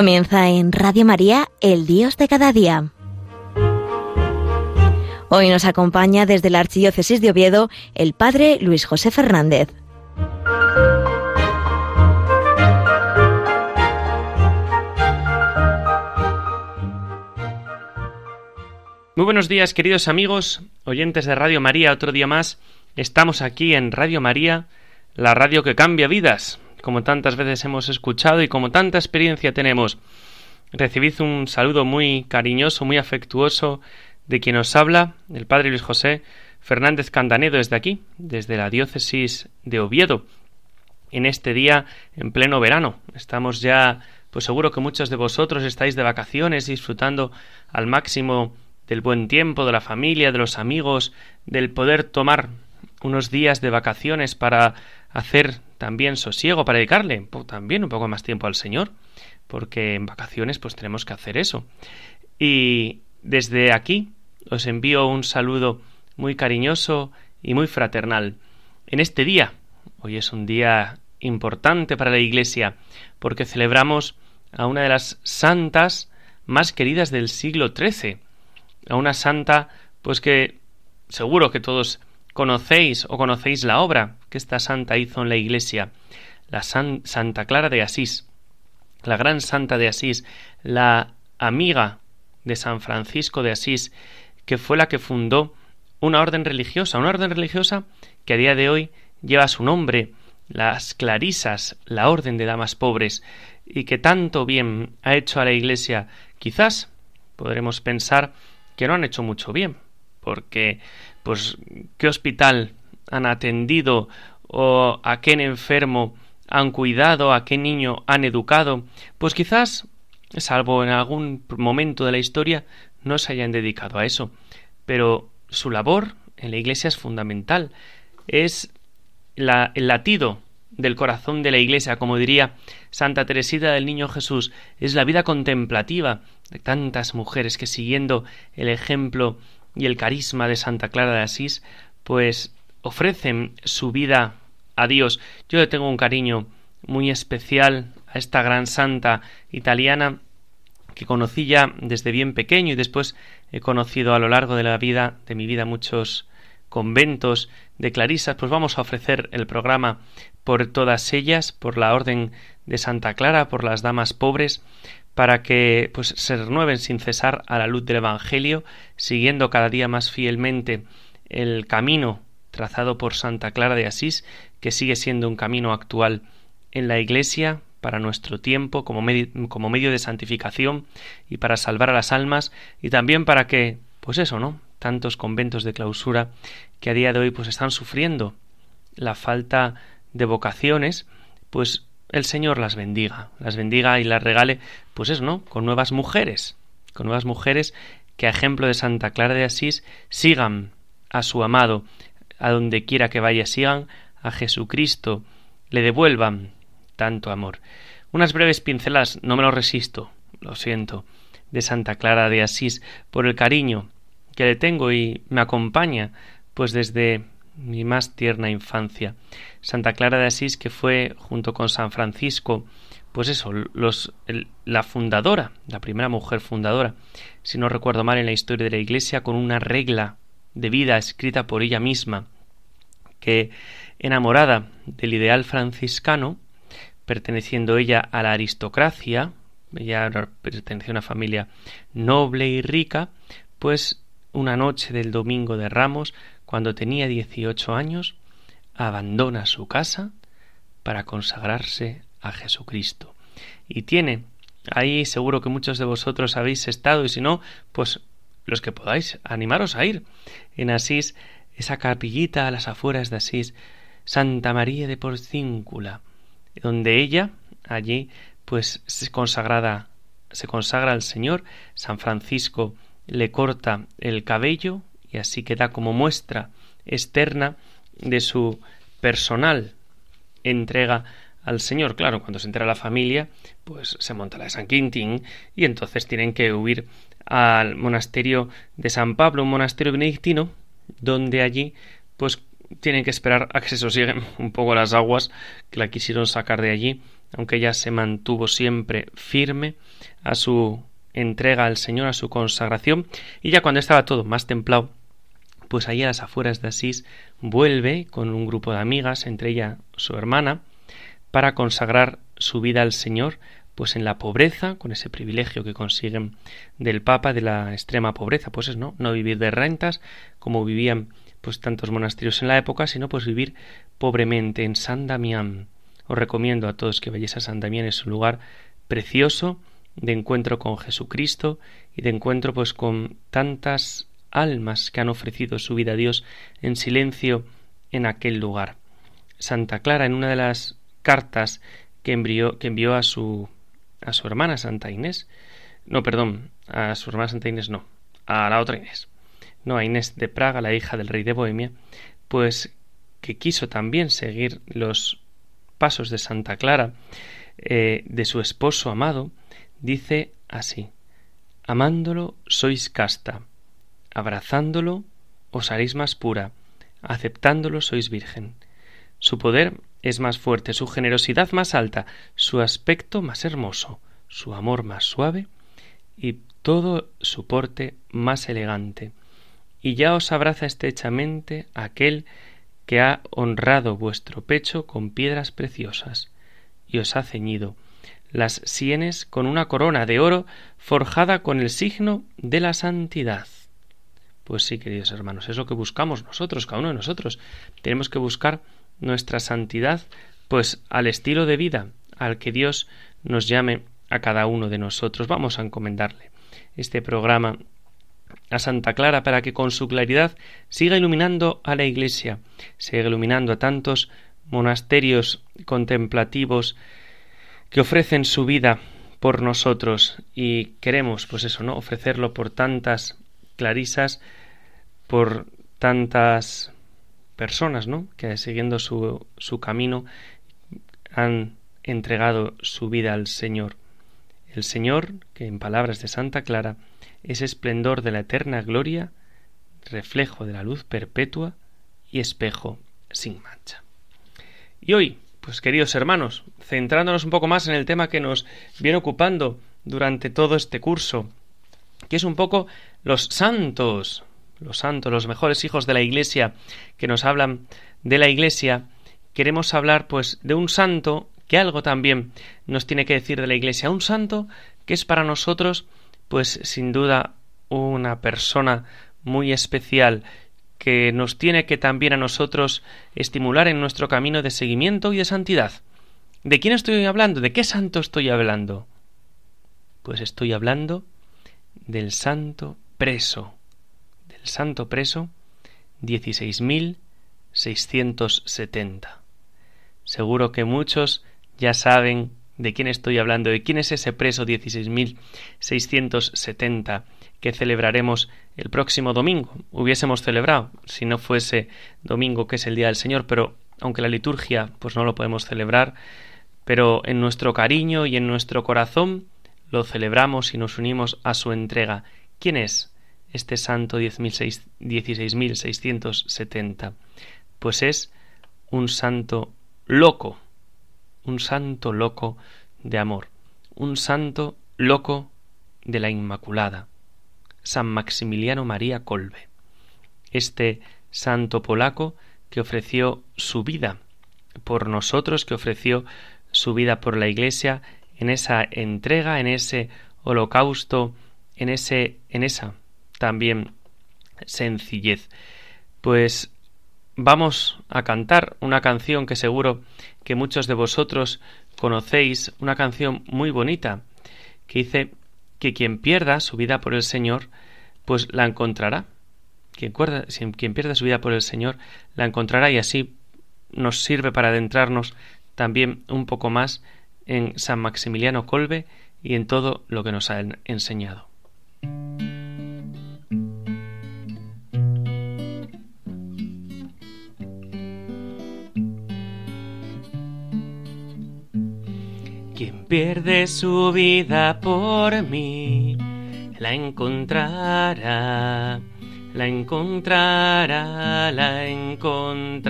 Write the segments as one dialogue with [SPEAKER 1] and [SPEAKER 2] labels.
[SPEAKER 1] Comienza en Radio María, el Dios de cada día. Hoy nos acompaña desde la Archidiócesis de Oviedo el Padre Luis José Fernández.
[SPEAKER 2] Muy buenos días, queridos amigos, oyentes de Radio María, otro día más. Estamos aquí en Radio María, la radio que cambia vidas como tantas veces hemos escuchado y como tanta experiencia tenemos. Recibid un saludo muy cariñoso, muy afectuoso de quien os habla, el Padre Luis José Fernández Candanedo desde aquí, desde la diócesis de Oviedo, en este día en pleno verano. Estamos ya, pues seguro que muchos de vosotros estáis de vacaciones disfrutando al máximo del buen tiempo, de la familia, de los amigos, del poder tomar unos días de vacaciones para hacer también sosiego, para dedicarle también un poco más tiempo al Señor, porque en vacaciones pues tenemos que hacer eso. Y desde aquí os envío un saludo muy cariñoso y muy fraternal. En este día, hoy es un día importante para la Iglesia, porque celebramos a una de las santas más queridas del siglo XIII, a una santa pues que seguro que todos conocéis o conocéis la obra que esta santa hizo en la iglesia, la Santa Clara de Asís, la gran santa de Asís, la amiga de San Francisco de Asís, que fue la que fundó una orden religiosa, una orden religiosa que a día de hoy lleva su nombre, las Clarisas, la orden de damas pobres, y que tanto bien ha hecho a la Iglesia, quizás podremos pensar que no han hecho mucho bien, porque pues qué hospital han atendido o a qué enfermo han cuidado, a qué niño han educado, pues quizás, salvo en algún momento de la historia, no se hayan dedicado a eso. Pero su labor en la Iglesia es fundamental. Es la, el latido del corazón de la Iglesia, como diría Santa Teresita del Niño Jesús, es la vida contemplativa de tantas mujeres que siguiendo el ejemplo y el carisma de Santa Clara de Asís, pues ofrecen su vida a Dios. Yo le tengo un cariño muy especial a esta gran santa italiana que conocí ya desde bien pequeño y después he conocido a lo largo de la vida, de mi vida, muchos conventos de clarisas, pues vamos a ofrecer el programa por todas ellas, por la orden de Santa Clara, por las damas pobres, para que pues se renueven sin cesar a la luz del Evangelio, siguiendo cada día más fielmente el camino trazado por Santa Clara de Asís, que sigue siendo un camino actual en la Iglesia para nuestro tiempo como como medio de santificación y para salvar a las almas y también para que, pues eso, ¿no? Tantos conventos de clausura que a día de hoy pues están sufriendo la falta de vocaciones, pues el Señor las bendiga, las bendiga y las regale, pues es, ¿no? Con nuevas mujeres, con nuevas mujeres que a ejemplo de Santa Clara de Asís sigan a su amado, a donde quiera que vaya, sigan a Jesucristo, le devuelvan tanto amor. Unas breves pinceladas, no me lo resisto, lo siento, de Santa Clara de Asís, por el cariño que le tengo y me acompaña, pues desde mi más tierna infancia. Santa Clara de Asís, que fue, junto con San Francisco, pues eso, los, la fundadora, la primera mujer fundadora, si no recuerdo mal en la historia de la Iglesia, con una regla de vida escrita por ella misma, que, enamorada del ideal franciscano, perteneciendo ella a la aristocracia, ella pertenecía a una familia noble y rica, pues una noche del domingo de Ramos cuando tenía dieciocho años, abandona su casa para consagrarse a Jesucristo. Y tiene, ahí seguro que muchos de vosotros habéis estado, y si no, pues los que podáis, animaros a ir. En Asís, esa capillita a las afueras de Asís, Santa María de Porcíncula, donde ella, allí, pues se consagrada, se consagra al Señor, San Francisco le corta el cabello y así queda como muestra externa de su personal entrega al Señor. Claro, cuando se entera la familia, pues se monta la de San Quintín y entonces tienen que huir al monasterio de San Pablo, un monasterio benedictino, donde allí pues tienen que esperar a que se sosieguen un poco las aguas que la quisieron sacar de allí aunque ella se mantuvo siempre firme a su entrega al Señor, a su consagración, y ya cuando estaba todo más templado, pues allí a las afueras de Asís vuelve con un grupo de amigas, entre ella su hermana, para consagrar su vida al Señor, pues en la pobreza, con ese privilegio que consiguen del Papa de la extrema pobreza, pues es no, no vivir de rentas como vivían pues tantos monasterios en la época, sino pues vivir pobremente en San Damián. Os recomiendo a todos que vayáis a San Damián, es un lugar precioso de encuentro con Jesucristo y de encuentro pues con tantas almas que han ofrecido su vida a Dios en silencio en aquel lugar. Santa Clara en una de las cartas que envió, que envió a su a su hermana Santa Inés, no, perdón, a su hermana Santa Inés no, a la otra Inés, no, a Inés de Praga, la hija del rey de Bohemia, pues que quiso también seguir los pasos de Santa Clara, eh, de su esposo amado, dice así Amándolo sois casta, abrazándolo os haréis más pura, aceptándolo sois virgen. Su poder es más fuerte, su generosidad más alta, su aspecto más hermoso, su amor más suave y todo su porte más elegante. Y ya os abraza estrechamente aquel que ha honrado vuestro pecho con piedras preciosas, y os ha ceñido las sienes con una corona de oro forjada con el signo de la santidad. Pues sí, queridos hermanos, es lo que buscamos nosotros, cada uno de nosotros. Tenemos que buscar nuestra santidad, pues al estilo de vida al que Dios nos llame a cada uno de nosotros. Vamos a encomendarle este programa a Santa Clara para que con su claridad siga iluminando a la Iglesia, siga iluminando a tantos monasterios contemplativos que ofrecen su vida por nosotros y queremos pues eso, ¿no? ofrecerlo por tantas clarisas, por tantas personas, ¿no? que siguiendo su, su camino han entregado su vida al Señor. El Señor, que en palabras de Santa Clara es esplendor de la eterna gloria, reflejo de la luz perpetua y espejo sin mancha. Y hoy, pues queridos hermanos, centrándonos un poco más en el tema que nos viene ocupando durante todo este curso, que es un poco los santos, los santos, los mejores hijos de la Iglesia, que nos hablan de la Iglesia, queremos hablar pues de un santo que algo también nos tiene que decir de la Iglesia, un santo que es para nosotros pues sin duda una persona muy especial que nos tiene que también a nosotros estimular en nuestro camino de seguimiento y de santidad. ¿De quién estoy hablando? ¿De qué santo estoy hablando? Pues estoy hablando del santo preso, el santo preso 16.670. Seguro que muchos ya saben de quién estoy hablando, de quién es ese preso 16.670 que celebraremos el próximo domingo. Hubiésemos celebrado si no fuese domingo que es el día del Señor, pero aunque la liturgia pues no lo podemos celebrar, pero en nuestro cariño y en nuestro corazón lo celebramos y nos unimos a su entrega. ¿Quién es? Este santo 16.670? Pues es un santo loco, un santo loco de amor, un santo loco de la Inmaculada, San Maximiliano María Colbe, este santo polaco que ofreció su vida por nosotros, que ofreció su vida por la Iglesia en esa entrega, en ese holocausto, en ese en esa también sencillez. Pues vamos a cantar una canción que seguro que muchos de vosotros conocéis, una canción muy bonita, que dice que quien pierda su vida por el Señor, pues la encontrará. Quien, quien pierda su vida por el Señor, la encontrará y así nos sirve para adentrarnos también un poco más en San Maximiliano Colbe y en todo lo que nos ha enseñado. pierde su vida por mí, la encontrará, la encontrará, la encontrará.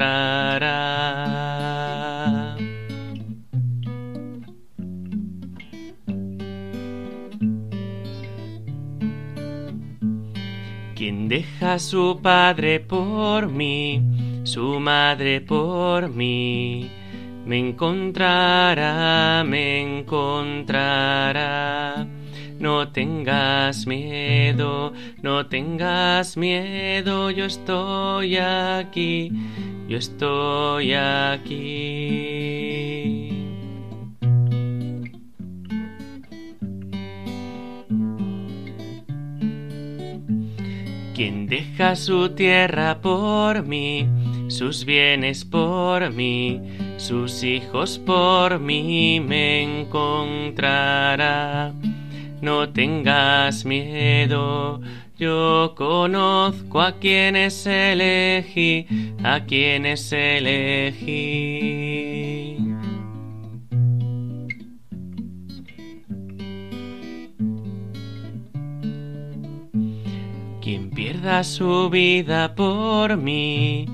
[SPEAKER 2] Quien deja su padre por mí, su madre por mí, me encontrará me encontrará. No tengas miedo, no tengas miedo, yo estoy aquí, yo estoy aquí. Quien deja su tierra por mí, sus bienes por mí, sus hijos por mí me encontrará. No tengas miedo, yo conozco a quienes elegí, a quienes elegí. Quien pierda su vida por mí,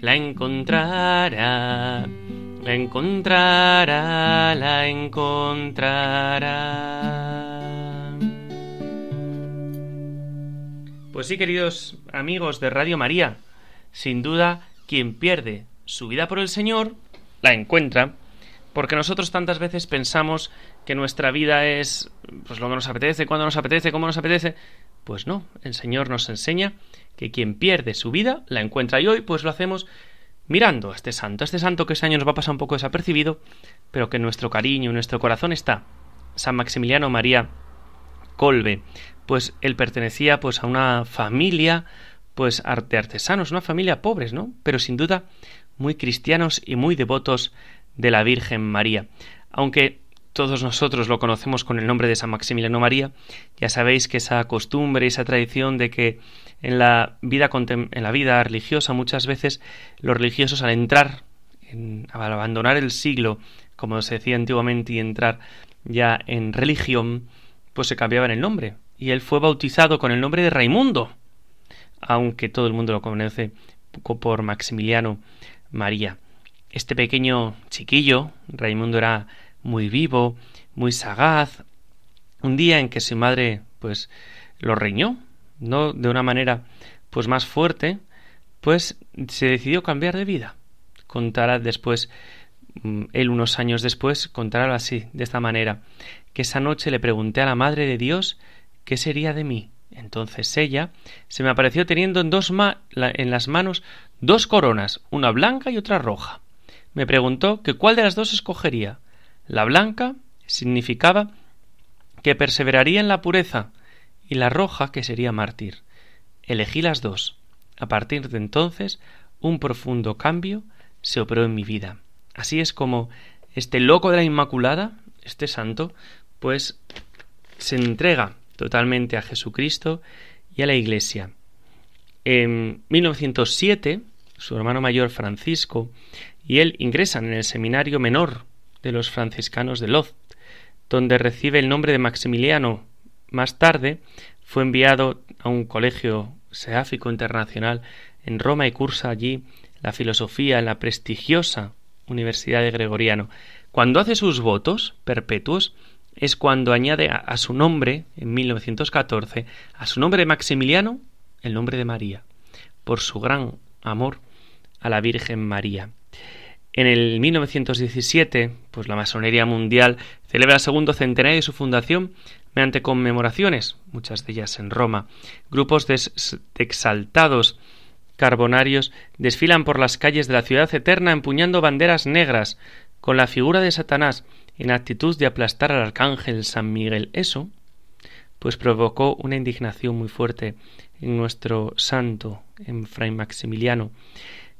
[SPEAKER 2] la encontrará, la encontrará, la encontrará. Pues sí, queridos amigos de Radio María, sin duda, quien pierde su vida por el Señor, la encuentra, porque nosotros tantas veces pensamos que nuestra vida es pues lo que nos apetece, cuando nos apetece, cómo nos apetece, pues no, el Señor nos enseña que quien pierde su vida la encuentra y hoy pues lo hacemos mirando a este santo, a este santo que este año nos va a pasar un poco desapercibido, pero que en nuestro cariño, en nuestro corazón está, San Maximiliano María Colbe, pues él pertenecía pues a una familia pues de artesanos, una familia pobres, ¿no? Pero sin duda muy cristianos y muy devotos de la Virgen María. Aunque todos nosotros lo conocemos con el nombre de San Maximiliano María, ya sabéis que esa costumbre, esa tradición de que en la vida, en la vida religiosa muchas veces los religiosos al entrar, al abandonar el siglo, como se decía antiguamente, y entrar ya en religión, pues se cambiaban el nombre. Y él fue bautizado con el nombre de Raimundo, aunque todo el mundo lo conoce por Maximiliano María. Este pequeño chiquillo, Raimundo era muy vivo, muy sagaz. Un día en que su madre, pues, lo reñó, no de una manera, pues, más fuerte, pues se decidió cambiar de vida. Contará después, mm, él unos años después, contará así, de esta manera, que esa noche le pregunté a la Madre de Dios qué sería de mí. Entonces ella se me apareció teniendo en, dos en las manos dos coronas, una blanca y otra roja. Me preguntó que cuál de las dos escogería. La blanca significaba que perseveraría en la pureza y la roja que sería mártir. Elegí las dos. A partir de entonces, un profundo cambio se operó en mi vida. Así es como este loco de la Inmaculada, este santo, pues se entrega totalmente a Jesucristo y a la Iglesia. En 1907, su hermano mayor Francisco y él ingresan en el seminario menor de los franciscanos de Loz, donde recibe el nombre de Maximiliano. Más tarde fue enviado a un colegio seáfico internacional en Roma y cursa allí la filosofía en la prestigiosa Universidad de Gregoriano. Cuando hace sus votos perpetuos es cuando añade a, su nombre, en 1914, a su nombre de Maximiliano, el nombre de María, por su gran amor a la Virgen María. En el 1917, pues la masonería mundial celebra el segundo centenario de su fundación mediante conmemoraciones, muchas de ellas en Roma. Grupos de exaltados carbonarios desfilan por las calles de la ciudad eterna empuñando banderas negras con la figura de Satanás en actitud de aplastar al arcángel San Miguel. Eso, pues provocó una indignación muy fuerte en nuestro santo, en Fray Maximiliano,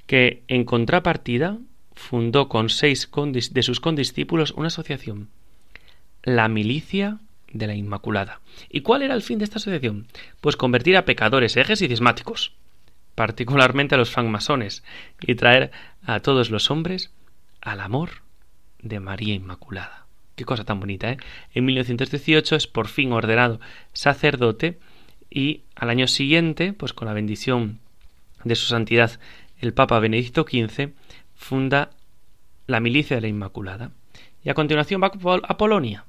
[SPEAKER 2] que en contrapartida fundó con seis de sus condiscípulos una asociación, la Milicia de la Inmaculada. ¿Y cuál era el fin de esta asociación? Pues convertir a pecadores, ejes y cismáticos, particularmente a los francmasones, y traer a todos los hombres al amor de María Inmaculada. Qué cosa tan bonita, ¿eh? En 1918 es por fin ordenado sacerdote y al año siguiente, pues con la bendición de su santidad el Papa Benedicto XV, funda la Milicia de la Inmaculada. Y a continuación va a Polonia.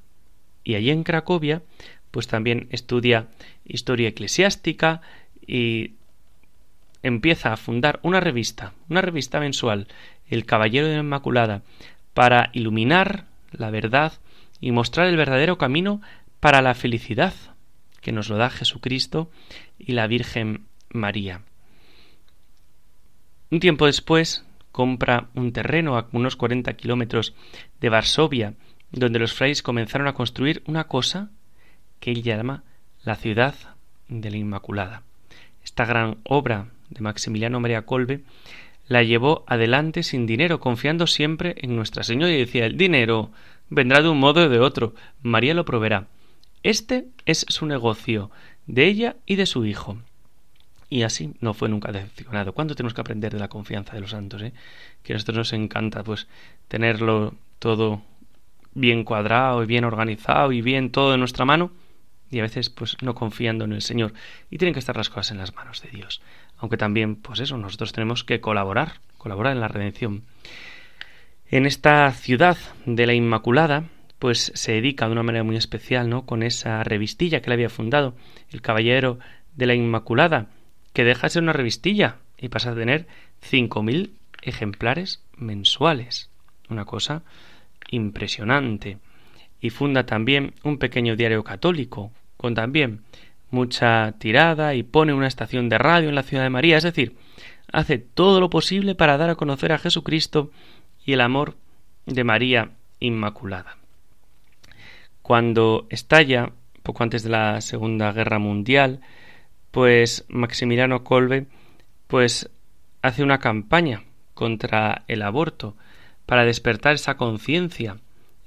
[SPEAKER 2] Y allí en Cracovia, pues también estudia historia eclesiástica y empieza a fundar una revista, una revista mensual, El Caballero de la Inmaculada, para iluminar la verdad y mostrar el verdadero camino para la felicidad, que nos lo da Jesucristo y la Virgen María. Un tiempo después compra un terreno a unos 40 kilómetros de Varsovia, donde los frailes comenzaron a construir una cosa que él llama la ciudad de la Inmaculada. Esta gran obra de Maximiliano María Colbe la llevó adelante sin dinero, confiando siempre en Nuestra Señora y decía el dinero vendrá de un modo o de otro, María lo proveerá. Este es su negocio, de ella y de su hijo. Y así no fue nunca decepcionado. ¿Cuánto tenemos que aprender de la confianza de los santos? Eh? Que a nosotros nos encanta pues tenerlo todo bien cuadrado y bien organizado y bien todo en nuestra mano y a veces pues no confiando en el Señor y tienen que estar las cosas en las manos de Dios aunque también pues eso nosotros tenemos que colaborar colaborar en la redención en esta ciudad de la Inmaculada pues se dedica de una manera muy especial no con esa revistilla que le había fundado el caballero de la Inmaculada que deja de ser una revistilla y pasa a tener cinco mil ejemplares mensuales. Una cosa impresionante. Y funda también un pequeño diario católico con también mucha tirada y pone una estación de radio en la ciudad de María, es decir, hace todo lo posible para dar a conocer a Jesucristo y el amor de María Inmaculada. Cuando estalla, poco antes de la Segunda Guerra Mundial, pues Maximiliano Kolbe pues hace una campaña contra el aborto para despertar esa conciencia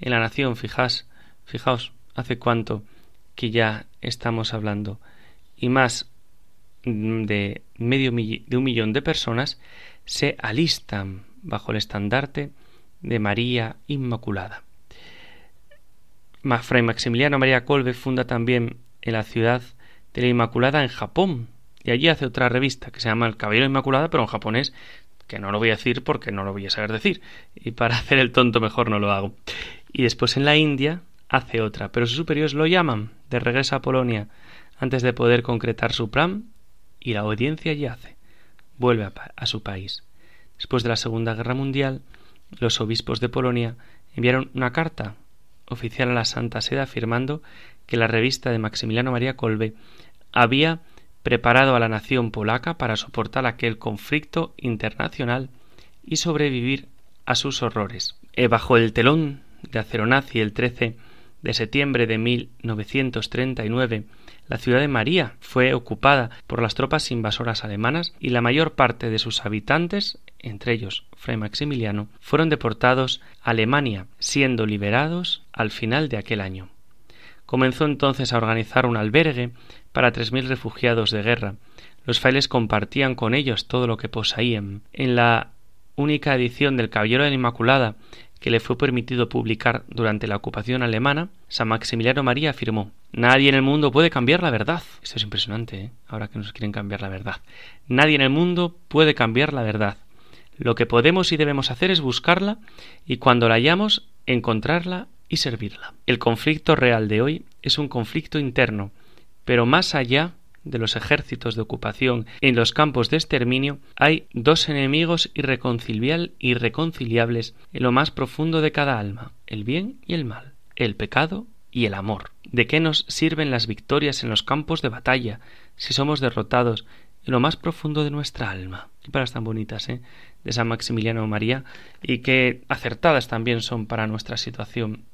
[SPEAKER 2] en la nación. Fijaos, fijaos, hace cuánto que ya estamos hablando y más de medio de un millón de personas se alistan bajo el estandarte de María Inmaculada. Fray Maximiliano María Colbe funda también en la ciudad de la Inmaculada en Japón y allí hace otra revista que se llama El Caballero Inmaculada pero en japonés que no lo voy a decir porque no lo voy a saber decir y para hacer el tonto mejor no lo hago. Y después en la India hace otra, pero sus superiores lo llaman de regreso a Polonia antes de poder concretar su plan y la audiencia yace. Vuelve a, su país. Después de la Segunda Guerra Mundial, los obispos de Polonia enviaron una carta oficial a la Santa Sede afirmando que la revista de Maximiliano María Kolbe había preparado a la nación polaca para soportar aquel conflicto internacional y sobrevivir a sus horrores. E bajo el telón de acero nazi el 13 de septiembre de 1939, la ciudad de María fue ocupada por las tropas invasoras alemanas y la mayor parte de sus habitantes, entre ellos Fray Maximiliano, fueron deportados a Alemania, siendo liberados al final de aquel año. Comenzó entonces a organizar un albergue para tres mil refugiados de guerra. Los frailes compartían con ellos todo lo que poseían. En la única edición del Caballero de la Inmaculada que le fue permitido publicar durante la ocupación alemana, San Maximiliano María afirmó Nadie en el mundo puede cambiar la verdad. Esto es impresionante, ¿eh? ahora que nos quieren cambiar la verdad. Nadie en el mundo puede cambiar la verdad. Lo que podemos y debemos hacer es buscarla y cuando la hayamos, encontrarla y servirla. El conflicto real de hoy es un conflicto interno, pero más allá de los ejércitos de ocupación en los campos de exterminio, hay dos enemigos irreconciliables en lo más profundo de cada alma, el bien y el mal, el pecado y el amor. ¿De qué nos sirven las victorias en los campos de batalla si somos derrotados en lo más profundo de nuestra alma? Qué palabras tan bonitas, ¿eh? De San Maximiliano María y qué acertadas también son para nuestra situación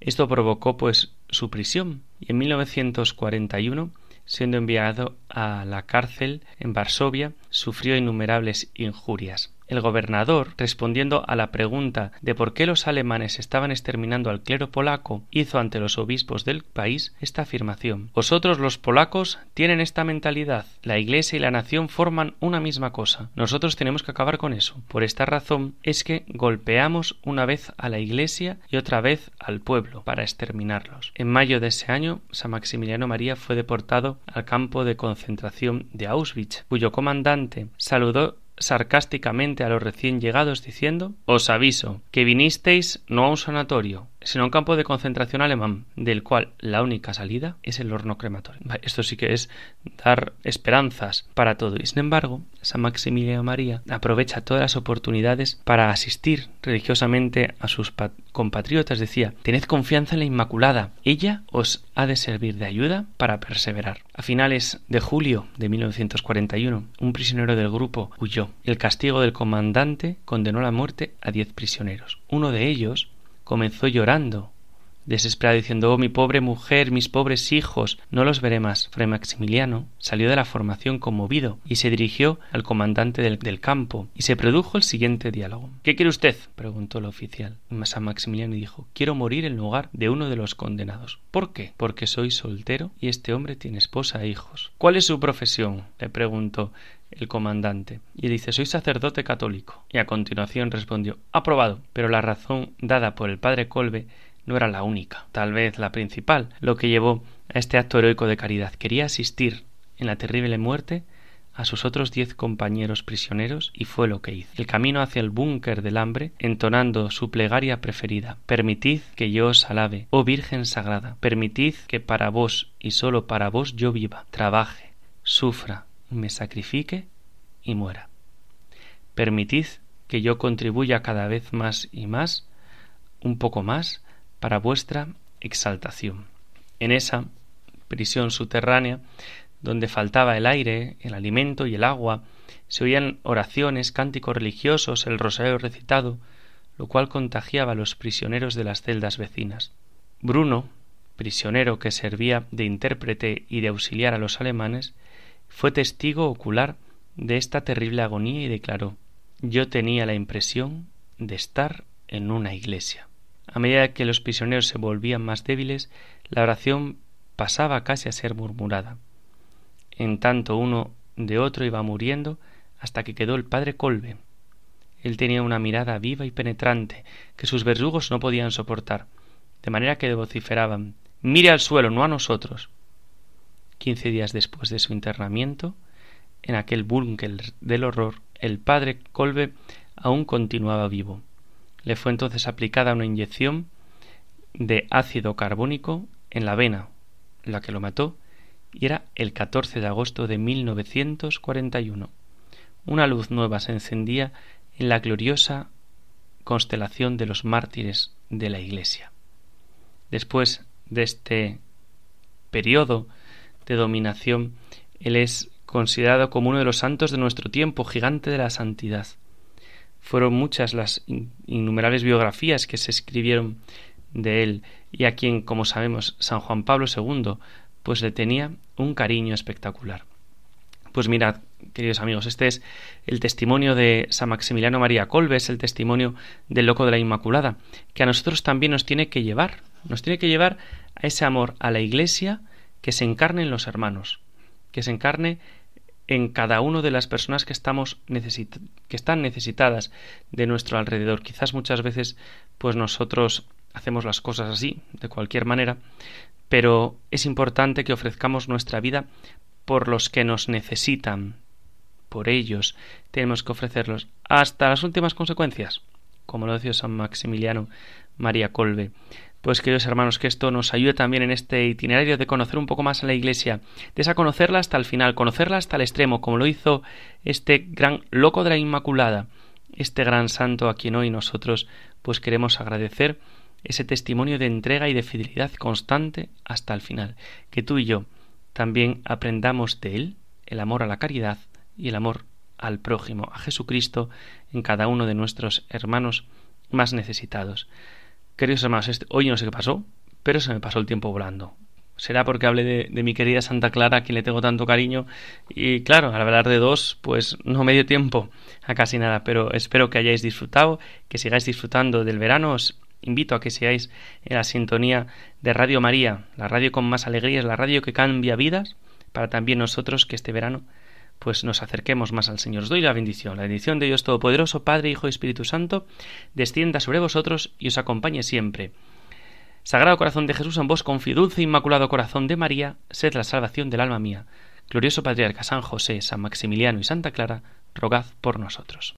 [SPEAKER 2] Esto provocó pues su prisión y en 1941 siendo enviado a la cárcel en Varsovia, sufrió innumerables injurias. El gobernador, respondiendo a la pregunta de por qué los alemanes estaban exterminando al clero polaco, hizo ante los obispos del país esta afirmación Vosotros los polacos tienen esta mentalidad. La Iglesia y la nación forman una misma cosa. Nosotros tenemos que acabar con eso. Por esta razón es que golpeamos una vez a la Iglesia y otra vez al pueblo para exterminarlos. En mayo de ese año, San Maximiliano María fue deportado al campo de concentración de Auschwitz, cuyo comandante saludó sarcásticamente a los recién llegados diciendo Os aviso que vinisteis no a un sanatorio, sino un campo de concentración alemán, del cual la única salida es el horno crematorio. Esto sí que es dar esperanzas para todo. Y sin embargo, San Maximiliano María aprovecha todas las oportunidades para asistir religiosamente a sus compatriotas. Decía, tened confianza en la Inmaculada, ella os ha de servir de ayuda para perseverar. A finales de julio de 1941, un prisionero del grupo huyó. El castigo del comandante condenó a la muerte a diez prisioneros. Uno de ellos comenzó llorando, desesperado, diciendo Oh, mi pobre mujer, mis pobres hijos, no los veré más. Fray Maximiliano salió de la formación conmovido y se dirigió al comandante del, del, campo, y se produjo el siguiente diálogo. ¿Qué quiere usted? preguntó el oficial. San Maximiliano dijo Quiero morir en lugar de uno de los condenados. ¿Por qué? Porque soy soltero y este hombre tiene esposa e hijos. ¿Cuál es su profesión? le preguntó el comandante, y dice Soy sacerdote católico. Y a continuación respondió Aprobado. Pero la razón dada por el padre Colbe no era la única, tal vez la principal, lo que llevó a este acto heroico de caridad. Quería asistir en la terrible muerte a sus otros diez compañeros prisioneros y fue lo que hizo. El camino hacia el búnker del hambre, entonando su plegaria preferida. Permitid que yo os alabe, oh Virgen Sagrada, permitid que para vos y sólo para vos yo viva, trabaje, sufra, me sacrifique y muera. Permitid que yo contribuya cada vez más y más, un poco más, para vuestra exaltación. En esa prisión subterránea, donde faltaba el aire, el alimento y el agua, se oían oraciones, cánticos religiosos, el rosario recitado, lo cual contagiaba a los prisioneros de las celdas vecinas. Bruno, prisionero que servía de intérprete y de auxiliar a los alemanes, fue testigo ocular de esta terrible agonía y declaró Yo tenía la impresión de estar en una iglesia. A medida que los prisioneros se volvían más débiles, la oración pasaba casi a ser murmurada. En tanto uno de otro iba muriendo hasta que quedó el padre Colbe. Él tenía una mirada viva y penetrante que sus verdugos no podían soportar, de manera que vociferaban Mire al suelo, no a nosotros. Quince días después de su internamiento, en aquel búnker del horror, el padre Colbe aún continuaba vivo. Le fue entonces aplicada una inyección de ácido carbónico en la vena, la que lo mató, y era el 14 de agosto de 1941. Una luz nueva se encendía en la gloriosa constelación de los mártires de la Iglesia. Después de este periodo de dominación, él es considerado como uno de los santos de nuestro tiempo, gigante de la santidad. Fueron muchas las innumerables biografías que se escribieron de él y a quien, como sabemos, San Juan Pablo II, pues le tenía un cariño espectacular. Pues mirad, queridos amigos, este es el testimonio de San Maximiliano María Colbes, el testimonio del loco de la Inmaculada, que a nosotros también nos tiene que llevar, nos tiene que llevar a ese amor a la Iglesia que se encarne en los hermanos, que se encarne en cada una de las personas que estamos que están necesitadas de nuestro alrededor. Quizás muchas veces pues nosotros hacemos las cosas así, de cualquier manera, pero es importante que ofrezcamos nuestra vida por los que nos necesitan. Por ellos tenemos que ofrecerlos hasta las últimas consecuencias, como lo decía San Maximiliano María Colbe. Pues queridos hermanos, que esto nos ayude también en este itinerario de conocer un poco más a la Iglesia, de conocerla hasta el final, conocerla hasta el extremo, como lo hizo este gran loco de la Inmaculada, este gran santo a quien hoy nosotros pues queremos agradecer ese testimonio de entrega y de fidelidad constante hasta el final, que tú y yo también aprendamos de él el amor a la caridad y el amor al prójimo, a Jesucristo en cada uno de nuestros hermanos más necesitados. Queridos hermanos, hoy no sé qué pasó, pero se me pasó el tiempo volando. Será porque hablé de, mi querida Santa Clara, a quien le tengo tanto cariño. Y claro, al hablar de dos, pues no me dio tiempo a casi nada. Pero espero que hayáis disfrutado, que sigáis disfrutando del verano. Os invito a que seáis en la sintonía de Radio María, la radio con más alegrías, la radio que cambia vidas, para también nosotros que este verano pues nos acerquemos más al Señor. Os doy la bendición, la bendición de Dios Todopoderoso, Padre, Hijo y Espíritu Santo, descienda sobre vosotros y os acompañe siempre. Sagrado Corazón de Jesús, en vos confío, dulce e Inmaculado Corazón de María, sed la salvación del alma mía. Glorioso Patriarca San José, San Maximiliano y Santa Clara, rogad por nosotros.